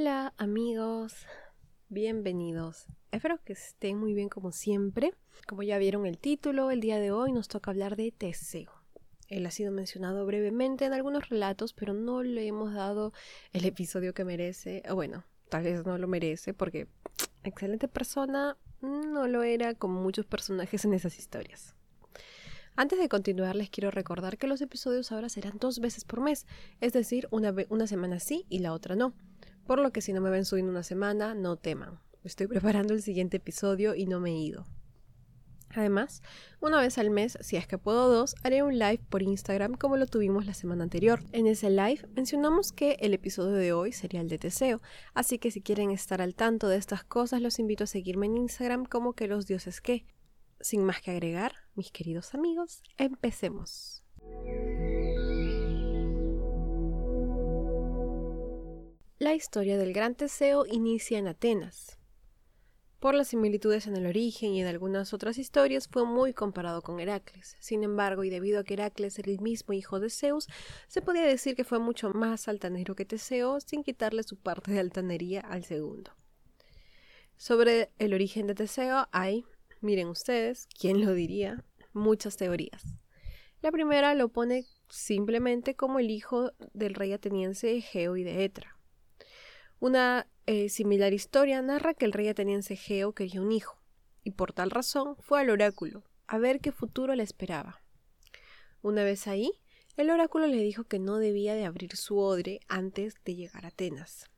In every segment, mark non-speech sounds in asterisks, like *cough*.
Hola amigos, bienvenidos. Espero que estén muy bien como siempre. Como ya vieron el título, el día de hoy nos toca hablar de Teseo. Él ha sido mencionado brevemente en algunos relatos, pero no le hemos dado el episodio que merece. O bueno, tal vez no lo merece porque *tsk* excelente persona no lo era como muchos personajes en esas historias. Antes de continuar, les quiero recordar que los episodios ahora serán dos veces por mes, es decir, una semana sí y la otra no. Por lo que si no me ven subiendo una semana, no teman. Estoy *laughs* preparando el siguiente episodio y no me he ido. Además, una vez al mes, si es que puedo dos, haré un live por Instagram como lo tuvimos la semana anterior. En ese live mencionamos que el episodio de hoy sería el de Teseo, así que si quieren estar al tanto de estas cosas, los invito a seguirme en Instagram como que los dioses que. Sin más que agregar, mis queridos amigos, empecemos. La historia del gran Teseo inicia en Atenas. Por las similitudes en el origen y en algunas otras historias fue muy comparado con Heracles. Sin embargo, y debido a que Heracles era el mismo hijo de Zeus, se podía decir que fue mucho más altanero que Teseo, sin quitarle su parte de altanería al segundo. Sobre el origen de Teseo hay, Miren ustedes, ¿quién lo diría? Muchas teorías. La primera lo pone simplemente como el hijo del rey ateniense Egeo y de Etra. Una eh, similar historia narra que el rey ateniense Egeo quería un hijo, y por tal razón fue al oráculo, a ver qué futuro le esperaba. Una vez ahí, el oráculo le dijo que no debía de abrir su odre antes de llegar a Atenas.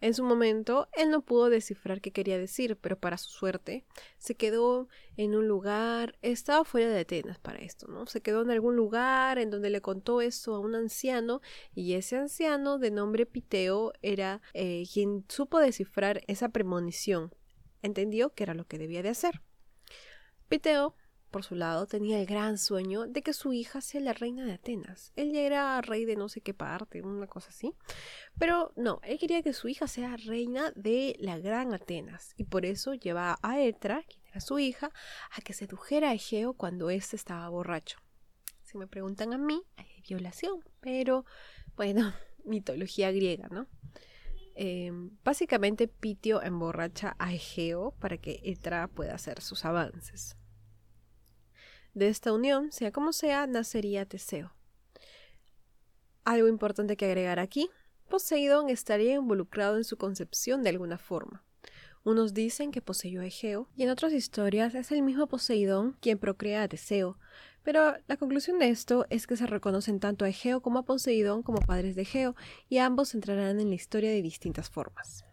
En su momento, él no pudo descifrar qué quería decir, pero para su suerte, se quedó en un lugar, estaba fuera de Atenas para esto, ¿no? Se quedó en algún lugar en donde le contó esto a un anciano, y ese anciano, de nombre Piteo, era eh, quien supo descifrar esa premonición. Entendió que era lo que debía de hacer. Piteo por su lado, tenía el gran sueño de que su hija sea la reina de Atenas. Él ya era rey de no sé qué parte, una cosa así. Pero no, él quería que su hija sea reina de la gran Atenas. Y por eso lleva a Etra, quien era su hija, a que sedujera a Egeo cuando éste estaba borracho. Si me preguntan a mí, hay violación. Pero, bueno, *laughs* mitología griega, ¿no? Em, básicamente Pitio emborracha a Egeo para que Etra pueda hacer sus avances. De esta unión, sea como sea, nacería Teseo. Algo importante que agregar aquí, Poseidón estaría involucrado en su concepción de alguna forma. Unos dicen que poseyó a Egeo, y en otras historias es el mismo Poseidón quien procrea a Teseo, pero la conclusión de esto es que se reconocen tanto a Egeo como a Poseidón como padres de Egeo, y ambos entrarán en la historia de distintas formas.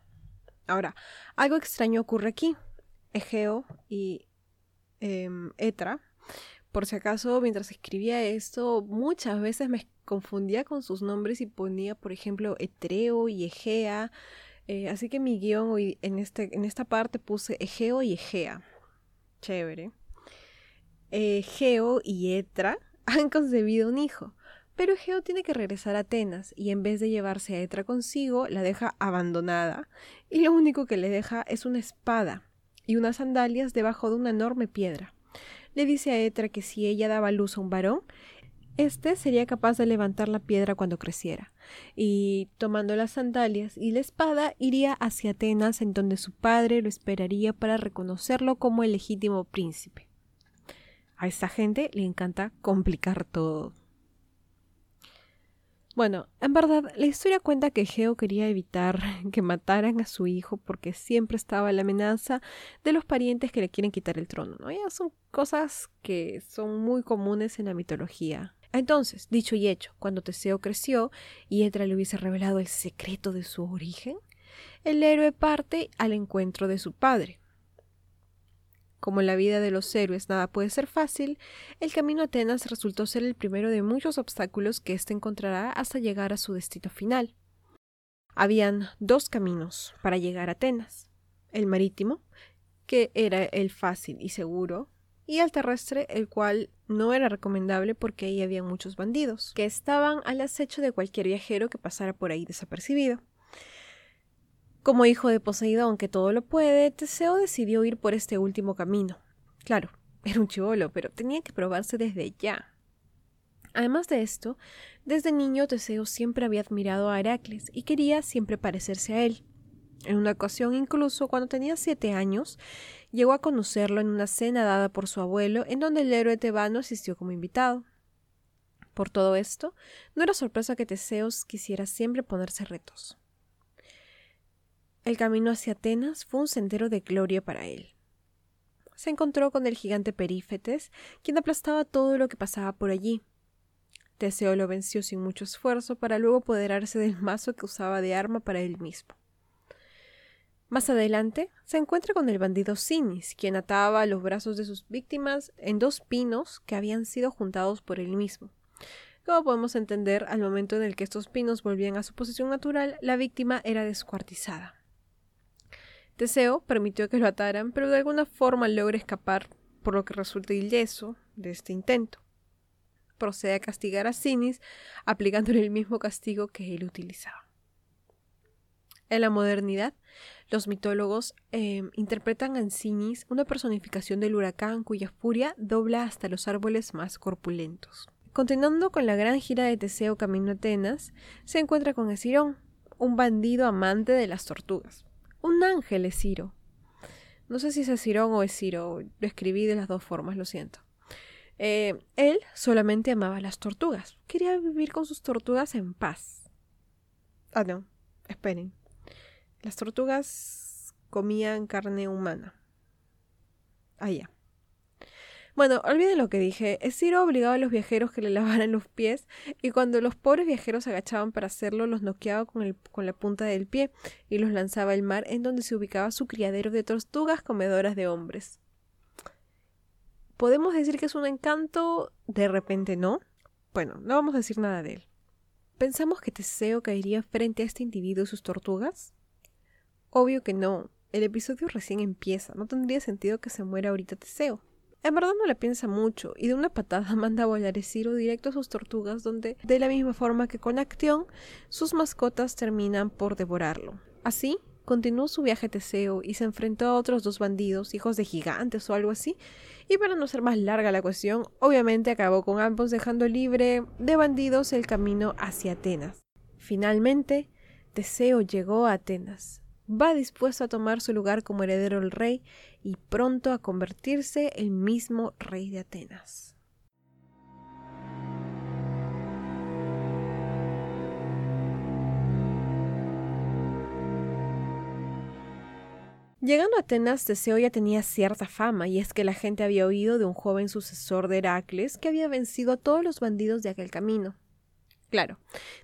Ahora, algo extraño ocurre aquí. Egeo y em, Etra por si acaso, mientras escribía esto, muchas veces me confundía con sus nombres y ponía, por ejemplo, Etreo y Egea. Eh, así que mi guion hoy, en, este, en esta parte puse Egeo y Egea. Chévere. Egeo y Etra *laughs* han concebido un hijo. Pero Egeo tiene que regresar a Atenas y en vez de llevarse a Etra consigo, la deja abandonada y lo único que le deja es una espada y unas sandalias debajo de una enorme piedra le dice a Etra que si ella daba luz a un varón, éste sería capaz de levantar la piedra cuando creciera, y tomando las sandalias y la espada iría hacia Atenas en donde su padre lo esperaría para reconocerlo como el legítimo príncipe. A esta gente le encanta complicar todo. Bueno, en verdad, la historia cuenta que Geo quería evitar *laughs* que mataran a su hijo porque siempre estaba la amenaza de los parientes que le quieren quitar el trono, ¿no? Ya son cosas que son muy comunes en la mitología. Entonces, dicho y hecho, cuando Teseo creció y Etra le hubiese revelado el secreto de su origen, el héroe parte al encuentro de su padre, como en la vida de los héroes nada puede ser fácil, el camino a Atenas resultó ser el primero de muchos obstáculos que éste encontrará hasta llegar a su destino final. Habían dos caminos para llegar a Atenas, el marítimo, que era el fácil y seguro, y el terrestre, el cual no era recomendable porque ahí había muchos bandidos, que estaban al acecho de cualquier viajero que pasara por ahí desapercibido. Como hijo de Poseidón que todo lo puede, Teseo decidió ir por este último camino. Claro, era un chivolo, pero tenía que probarse desde ya. Además de esto, desde niño Teseo siempre había admirado a Heracles y quería siempre parecerse a él. En una ocasión, incluso cuando tenía siete años, llegó a conocerlo en una cena dada por su abuelo, en donde el héroe tebano asistió como invitado. Por todo esto, no era sorpresa que Teseos quisiera siempre ponerse retos. El camino hacia Atenas fue un sendero de gloria para él. Se encontró con el gigante Perífetes, quien aplastaba todo lo que pasaba por allí. Teseo lo venció sin mucho esfuerzo para luego apoderarse del mazo que usaba de arma para él mismo. Más adelante se encuentra con el bandido Sinis, quien ataba los brazos de sus víctimas en dos pinos que habían sido juntados por él mismo. Como podemos entender, al momento en el que estos pinos volvían a su posición natural, la víctima era descuartizada. Teseo permitió que lo ataran, pero de alguna forma logra escapar, por lo que resulta ileso de este intento. Procede a castigar a Sinis, aplicándole el mismo castigo que él utilizaba. En la modernidad, los mitólogos em, interpretan a Sinis una personificación del huracán cuya furia dobla hasta los árboles más corpulentos. Continuando con la gran gira de Teseo camino a Atenas, se encuentra con Esirón, un bandido amante de las tortugas. Un ángel es Ciro. No sé si es Esirón o Esiro, lo escribí de las dos formas, lo siento. Eh, él solamente amaba las tortugas, quería vivir con sus tortugas en paz. Ah, no, esperen. Las tortugas comían carne humana. Ah, ya. Bueno, olviden lo que dije. Ciro obligaba a los viajeros que le *laughs* lavaran los pies y cuando los pobres viajeros se agachaban para hacerlo, los noqueaba con, el, con la punta del pie y los lanzaba al mar en donde se ubicaba su criadero de tortugas comedoras de hombres. ¿Podemos decir que es un encanto? De repente no. Bueno, no vamos a decir nada de él. ¿Pensamos que Teseo caería frente a este individuo y sus tortugas? Obvio que no. El episodio recién empieza. No tendría sentido que se muera ahorita Teseo. En verdad no le piensa mucho y de una patada *laughs* manda a volar Ciro directo a sus tortugas donde, de la misma forma que con Acción, sus mascotas terminan por devorarlo. Así, continuó su viaje Teseo y se enfrentó a otros dos bandidos, hijos de gigantes o algo así, y para no ser más larga la cuestión, obviamente acabó con ambos dejando libre de bandidos el camino hacia Atenas. Finalmente, Teseo llegó a Atenas, va dispuesto a tomar su lugar como heredero del rey y pronto a convertirse el mismo rey de Atenas. Llegando a Atenas, Teseo ya tenía cierta fama, y es que la gente había oído de un joven sucesor de Heracles que había vencido a todos los bandidos de aquel camino. Claro,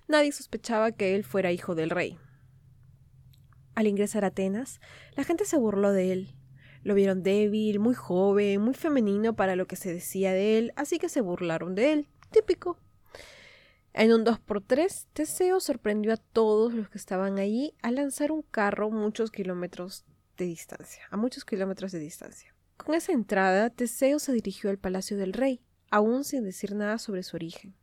nadie sospechaba que él fuera hijo del rey, al ingresar a Atenas, la gente se burló de él. Lo vieron débil, muy joven, muy femenino para lo que se decía de él, así que se burlaron de él. Típico. En un 2x3, Teseo sorprendió a todos los que estaban allí al lanzar un carro muchos kilómetros de distancia, a muchos kilómetros de distancia. Con esa entrada, Teseo se dirigió al palacio del rey, aún sin decir nada sobre su origen.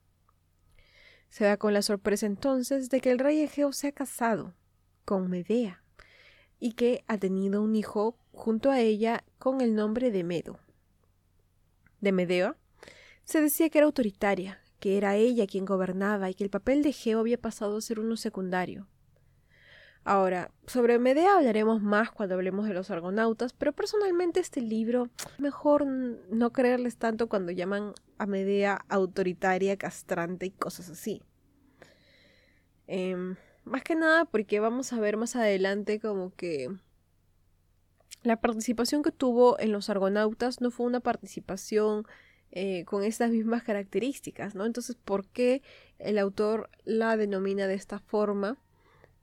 Se da con la sorpresa entonces de que el rey Egeo se ha casado con Medea y que ha tenido un hijo junto a ella con el nombre de Medo. De Medea se decía que era autoritaria, que era ella quien gobernaba y que el papel de Geo había pasado a ser uno secundario. Ahora, sobre Medea hablaremos más cuando hablemos de los argonautas, pero personalmente este libro, mejor no creerles tanto cuando llaman a Medea autoritaria, castrante y cosas así. Eh, más que nada porque vamos a ver más adelante como que la participación que tuvo en los Argonautas no fue una participación eh, con estas mismas características, ¿no? Entonces, ¿por qué el autor la denomina de esta forma?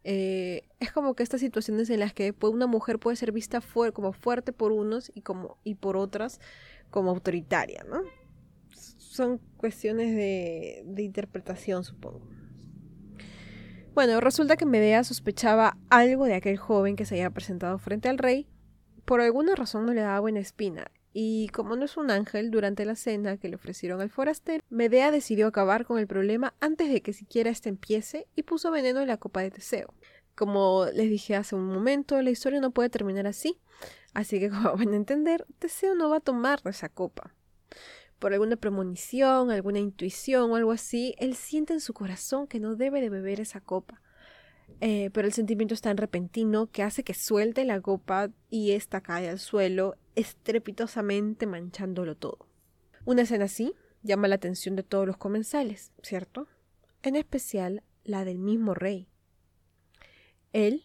Eh, es como que estas situaciones en las que una mujer puede ser vista como fuerte por unos y, como, y por otras como autoritaria, ¿no? Son cuestiones de, de interpretación, supongo. Bueno, resulta que Medea sospechaba algo de aquel joven que se había presentado frente al rey. Por alguna razón no le daba buena espina, y como no es un ángel, durante la cena que le ofrecieron al forastero, Medea decidió acabar con el problema antes de que siquiera éste empiece y puso veneno en la copa de Teseo. Como les dije hace un momento, la historia no puede terminar así, así que *laughs* como van a entender, Teseo no va a tomar esa copa. Por alguna premonición, alguna intuición o algo así, él siente en su corazón que no debe de beber esa copa. Eh, pero el sentimiento es tan repentino que hace que suelte la copa y ésta cae al suelo, estrepitosamente manchándolo todo. Una escena así llama la atención de todos los comensales, ¿cierto? En especial la del mismo rey. Él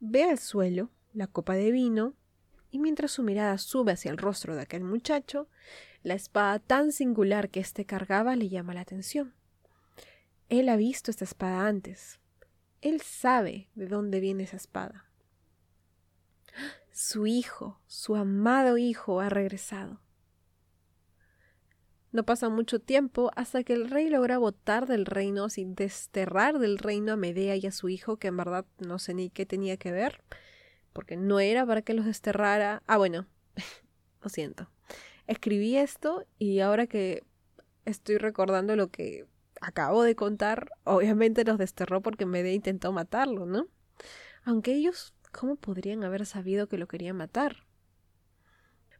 ve al suelo la copa de vino y mientras su mirada sube hacia el rostro de aquel muchacho, la espada tan singular que éste cargaba le llama la atención. Él ha visto esta espada antes. Él sabe de dónde viene esa espada. Su hijo, su amado hijo, ha regresado. No pasa mucho tiempo hasta que el rey logra botar del reino sin desterrar del reino a Medea y a su hijo, que en verdad no sé ni qué tenía que ver, porque no era para que los desterrara. Ah, bueno, *laughs* lo siento. Escribí esto y ahora que estoy recordando lo que acabo de contar, obviamente los desterró porque Medea intentó matarlo, ¿no? Aunque ellos, ¿cómo podrían haber sabido que lo querían matar?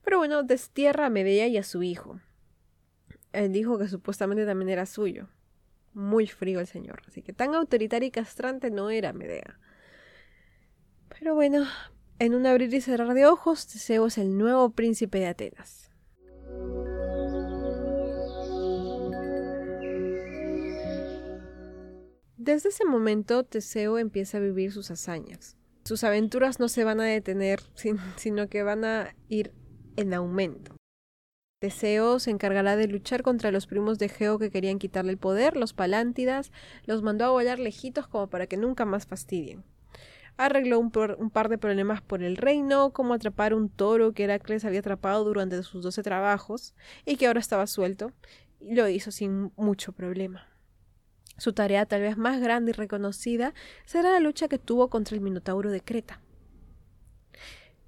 Pero bueno, destierra a Medea y a su hijo. Él dijo que supuestamente también era suyo. Muy frío el señor, así que tan autoritario y castrante no era Medea. Pero bueno, en un abrir y cerrar de ojos, Teseo es el nuevo príncipe de Atenas. Desde ese momento, Teseo empieza a vivir sus hazañas. Sus aventuras no se van a detener, *laughs* sino que van a ir en aumento. Teseo se encargará de luchar contra los primos de Geo que querían quitarle el poder, los Palántidas, los mandó a volar lejitos como para que nunca más fastidien. Arregló un, par de problemas por el reino, como atrapar un toro que Heracles había atrapado durante sus doce trabajos y que ahora estaba suelto, y lo hizo sin mucho problema. Su tarea tal vez más grande y reconocida será la lucha que tuvo contra el Minotauro de Creta.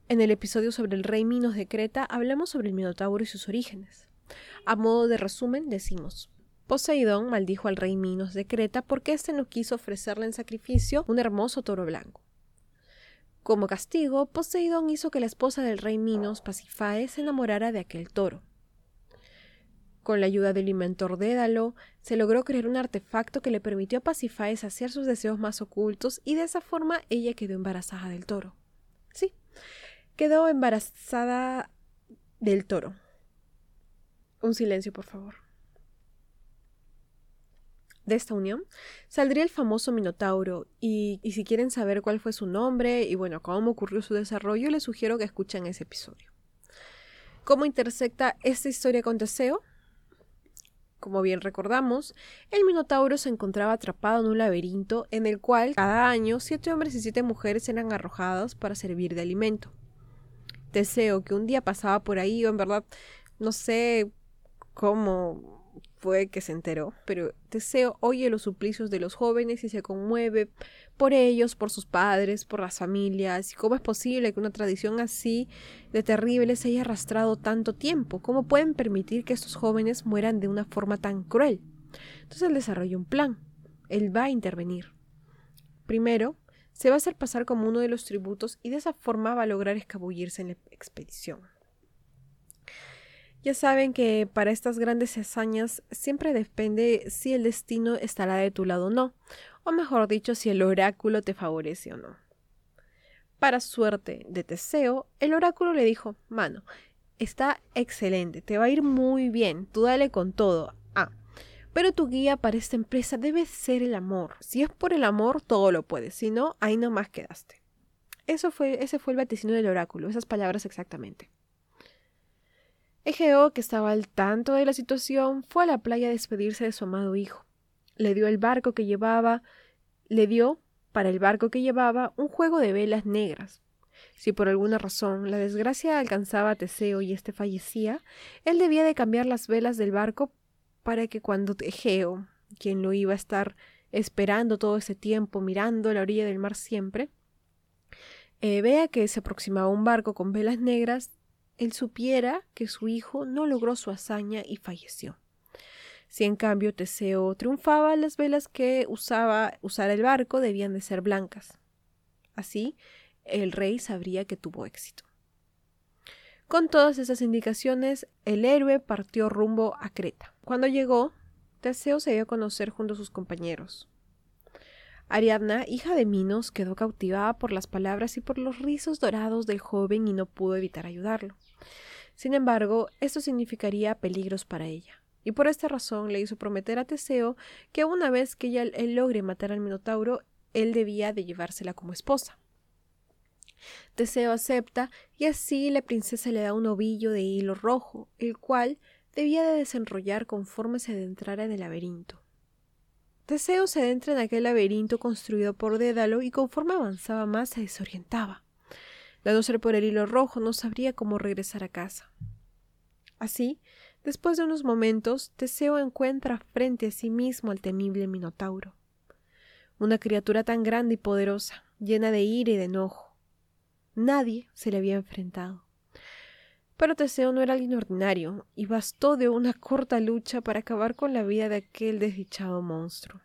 En el episodio sobre el rey Minos de Creta hablamos sobre el Minotauro y sus orígenes. A modo de resumen decimos, Poseidón maldijo al rey Minos de Creta porque éste no quiso ofrecerle en sacrificio un hermoso toro blanco. Como castigo, Poseidón hizo que la esposa del rey Minos, Pasifae, se enamorara de aquel toro. Con la ayuda del inventor Dédalo, se logró crear un artefacto que le permitió a Pasifae saciar sus deseos más ocultos y de esa forma ella quedó embarazada del toro. Sí, quedó embarazada del toro. Un silencio, por favor. De esta unión saldría el famoso Minotauro, y, si quieren saber cuál fue su nombre y bueno, cómo ocurrió su desarrollo, les sugiero que escuchen ese episodio. ¿Cómo intersecta esta historia con Teseo? Como bien recordamos, el Minotauro se encontraba atrapado en un laberinto en el cual cada año siete hombres y siete mujeres eran arrojados para servir de alimento. Teseo, que un día pasaba por ahí, o en verdad no sé cómo fue que se enteró, pero Teseo oye los suplicios de los jóvenes y se conmueve por ellos, por sus padres, por las familias, cómo es posible que una tradición así de terrible se haya arrastrado tanto tiempo, cómo pueden permitir que estos jóvenes mueran de una forma tan cruel. Entonces él desarrolla un plan, él va a intervenir. Primero, se va a hacer pasar como uno de los tributos y de esa forma va a lograr escabullirse en la expedición. Ya saben que para estas grandes hazañas siempre depende si el destino estará de tu lado o no, o mejor dicho, si el oráculo te favorece o no. Para suerte de Teseo, el oráculo le dijo, mano, está excelente, te va a ir muy bien, tú dale con todo, pero tu guía para esta empresa debe ser el amor. Si es por el amor, todo lo puedes. Si no, ahí nomás quedaste. Eso fue, ese fue el vaticinio del oráculo, esas palabras exactamente. Egeo, que estaba al tanto de la situación, fue a la playa a despedirse de su amado hijo. Le dio el barco que llevaba, le dio, para el barco que llevaba, un juego de velas negras. Si por alguna razón la desgracia alcanzaba a Teseo y éste fallecía, él debía de cambiar las velas del barco para que cuando Egeo, quien lo iba a estar esperando todo ese tiempo, mirando la orilla del mar siempre, eh, vea que se aproximaba un barco con velas negras, él supiera que su hijo no logró su hazaña y falleció. Si en cambio Teseo triunfaba, las velas que usaba usar el barco debían de ser blancas. Así, el rey sabría que tuvo éxito. Con todas esas indicaciones, el héroe partió rumbo a Creta. Cuando llegó, Teseo se dio a conocer junto a sus compañeros. Ariadna, hija de Minos, quedó cautivada por las palabras y por los rizos dorados del joven y no pudo evitar ayudarlo. Sin embargo, esto significaría peligros para ella, y por esta razón le hizo prometer a Teseo que una vez que ella, él logre matar al Minotauro, él debía de llevársela como esposa. Teseo acepta y así la princesa le da un ovillo de hilo rojo, el cual debía de desenrollar conforme se adentrara en el laberinto. Teseo se adentra en aquel laberinto construido por Dédalo y conforme avanzaba más se desorientaba. De no ser por el hilo rojo no sabría cómo regresar a casa. Así, después de unos momentos, Teseo encuentra frente a sí mismo al temible Minotauro. Una criatura tan grande y poderosa, llena de ira y de enojo. Nadie se le había enfrentado. Pero Teseo no era alguien ordinario, y bastó de una corta lucha para acabar con la vida de aquel desdichado monstruo.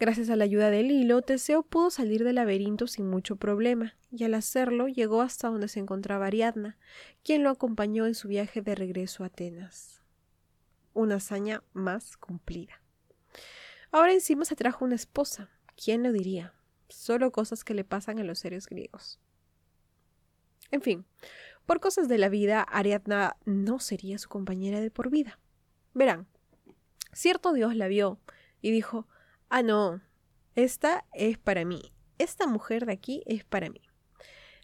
Gracias a la ayuda del hilo, Teseo pudo salir del laberinto sin mucho problema, y al hacerlo llegó hasta donde se encontraba Ariadna, quien lo acompañó en su viaje de regreso a Atenas. Una hazaña más cumplida. Ahora encima se trajo una esposa. ¿Quién lo diría? Solo cosas que le pasan a los seres griegos. En fin, por cosas de la vida, Ariadna no sería su compañera de por vida. Verán, cierto Dios la vio y dijo, ah, no, esta es para mí, esta mujer de aquí es para mí.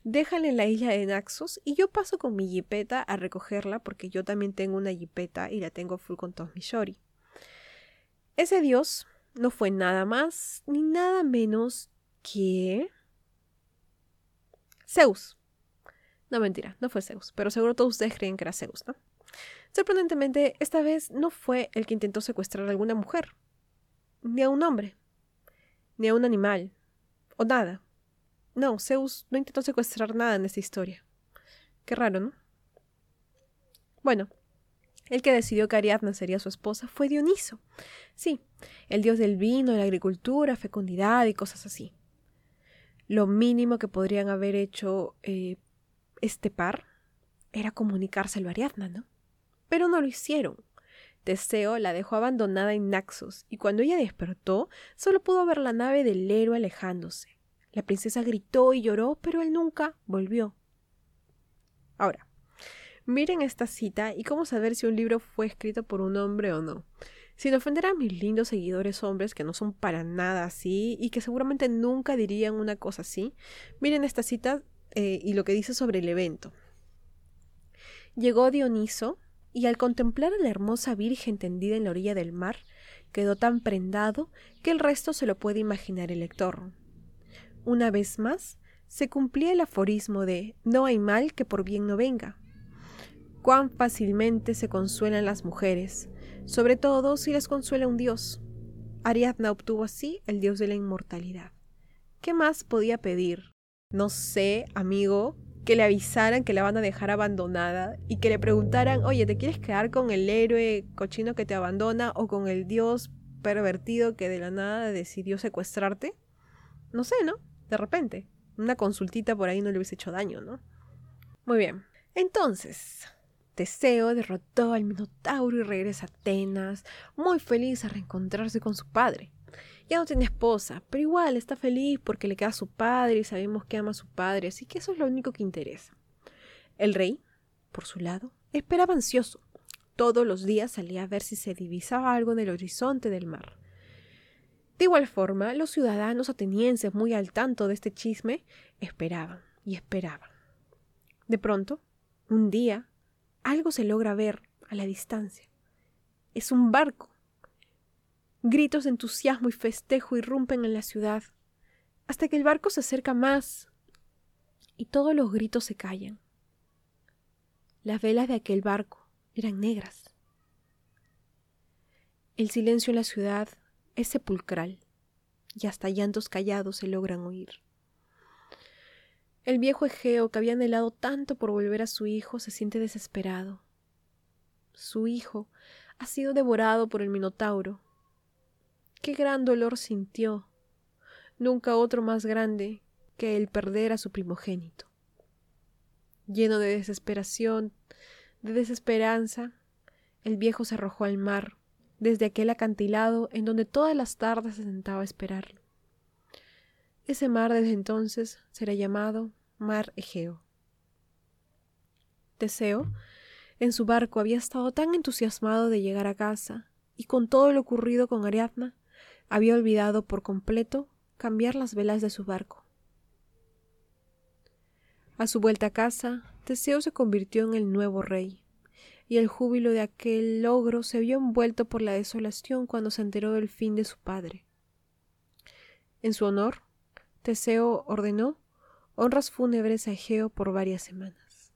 Déjala en la isla de Naxos y yo paso con mi jipeta a recogerla porque yo también tengo una jipeta y la tengo full con todos mis shori. Ese Dios no fue nada más ni nada menos que Zeus. No, mentira, no fue Zeus, pero seguro todos ustedes creen que era Zeus, ¿no? Sorprendentemente, esta vez no fue el que intentó secuestrar a alguna mujer, ni a un hombre, ni a un animal, o nada. No, Zeus no intentó secuestrar nada en esta historia. Qué raro, ¿no? Bueno, el que decidió que Ariadna sería su esposa fue Dioniso. Sí, el dios del vino, la agricultura, fecundidad y cosas así. Lo mínimo que podrían haber hecho eh, este par era comunicárselo a Ariadna, ¿no? Pero no lo hicieron. Teseo la dejó abandonada en Naxos, y cuando ella despertó, solo pudo ver la nave del héroe alejándose. La princesa gritó y lloró, pero él nunca volvió. Ahora, miren esta cita y cómo saber si un libro fue escrito por un hombre o no. Sin ofender a mis lindos seguidores hombres que no son para nada así y que seguramente nunca dirían una cosa así, miren esta cita eh, y lo que dice sobre el evento. Llegó Dioniso y al contemplar a la hermosa Virgen tendida en la orilla del mar, quedó tan prendado que el resto se lo puede imaginar el lector. Una vez más, se cumplía el aforismo de no hay mal que por bien no venga. Cuán fácilmente se consuelan las mujeres, sobre todo si las consuela un dios. Ariadna obtuvo así el dios de la inmortalidad. ¿Qué más podía pedir? no sé, amigo, que le avisaran que la van a dejar abandonada y que le preguntaran, oye, ¿te quieres quedar con el héroe cochino que te abandona o con el dios pervertido que de la nada decidió secuestrarte? No sé, ¿no? De repente. Una consultita por ahí no le hubiese hecho daño, ¿no? Muy bien. Entonces, Teseo derrotó al Minotauro y regresa a Atenas, muy feliz a reencontrarse con su padre. Ya no tiene esposa, pero igual está feliz porque le queda a su padre y sabemos que ama a su padre, así que eso es lo único que interesa. El rey, por su lado, esperaba ansioso. Todos los días salía a ver si se divisaba algo en el horizonte del mar. De igual forma, los ciudadanos atenienses, muy al tanto de este chisme, esperaban y esperaban. De pronto, un día, algo se logra ver a la distancia. Es un barco Gritos de entusiasmo y festejo irrumpen en la ciudad, hasta que el barco se acerca más y todos los gritos se callan. Las velas de aquel barco eran negras. El silencio en la ciudad es sepulcral y hasta llantos callados se logran oír. El viejo Egeo, que había anhelado tanto por volver a su hijo, se siente desesperado. Su hijo ha sido devorado por el Minotauro Qué gran dolor sintió. Nunca otro más grande que el perder a su primogénito. Lleno de desesperación, de desesperanza, el viejo se arrojó al mar, desde aquel acantilado en donde todas las tardes se sentaba a esperarlo. Ese mar desde entonces será llamado Mar Egeo. Teseo, en su barco, había estado tan entusiasmado de llegar a casa, y con todo lo ocurrido con Ariadna, había olvidado por completo cambiar las velas de su barco. A su vuelta a casa, Teseo se convirtió en el nuevo rey, y el júbilo de aquel logro se vio envuelto por la desolación cuando se enteró del fin de su padre. En su honor, Teseo ordenó honras fúnebres a Egeo por varias semanas.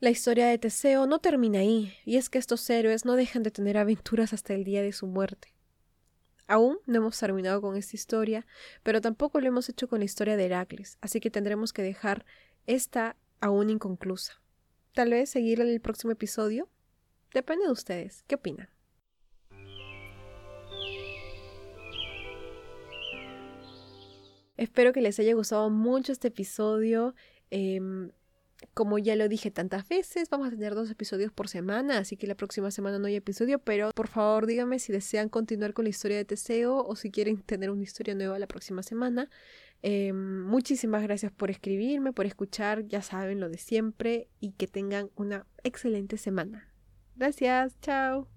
La historia de Teseo no termina ahí, y es que estos héroes no dejan de tener aventuras hasta el día de su muerte. Aún no hemos terminado con esta historia, pero tampoco lo hemos hecho con la historia de Heracles, así que tendremos que dejar esta aún inconclusa. Tal vez seguir el próximo episodio. Depende de ustedes. ¿Qué opinan? Espero que les haya gustado mucho este episodio. Em, como ya lo dije tantas veces, vamos a tener dos episodios por semana, así que la próxima semana no hay episodio, pero por favor díganme si desean continuar con la historia de Teseo o si quieren tener una historia nueva la próxima semana. Em, muchísimas gracias por escribirme, por escuchar, ya saben lo de siempre y que tengan una excelente semana. Gracias, chao.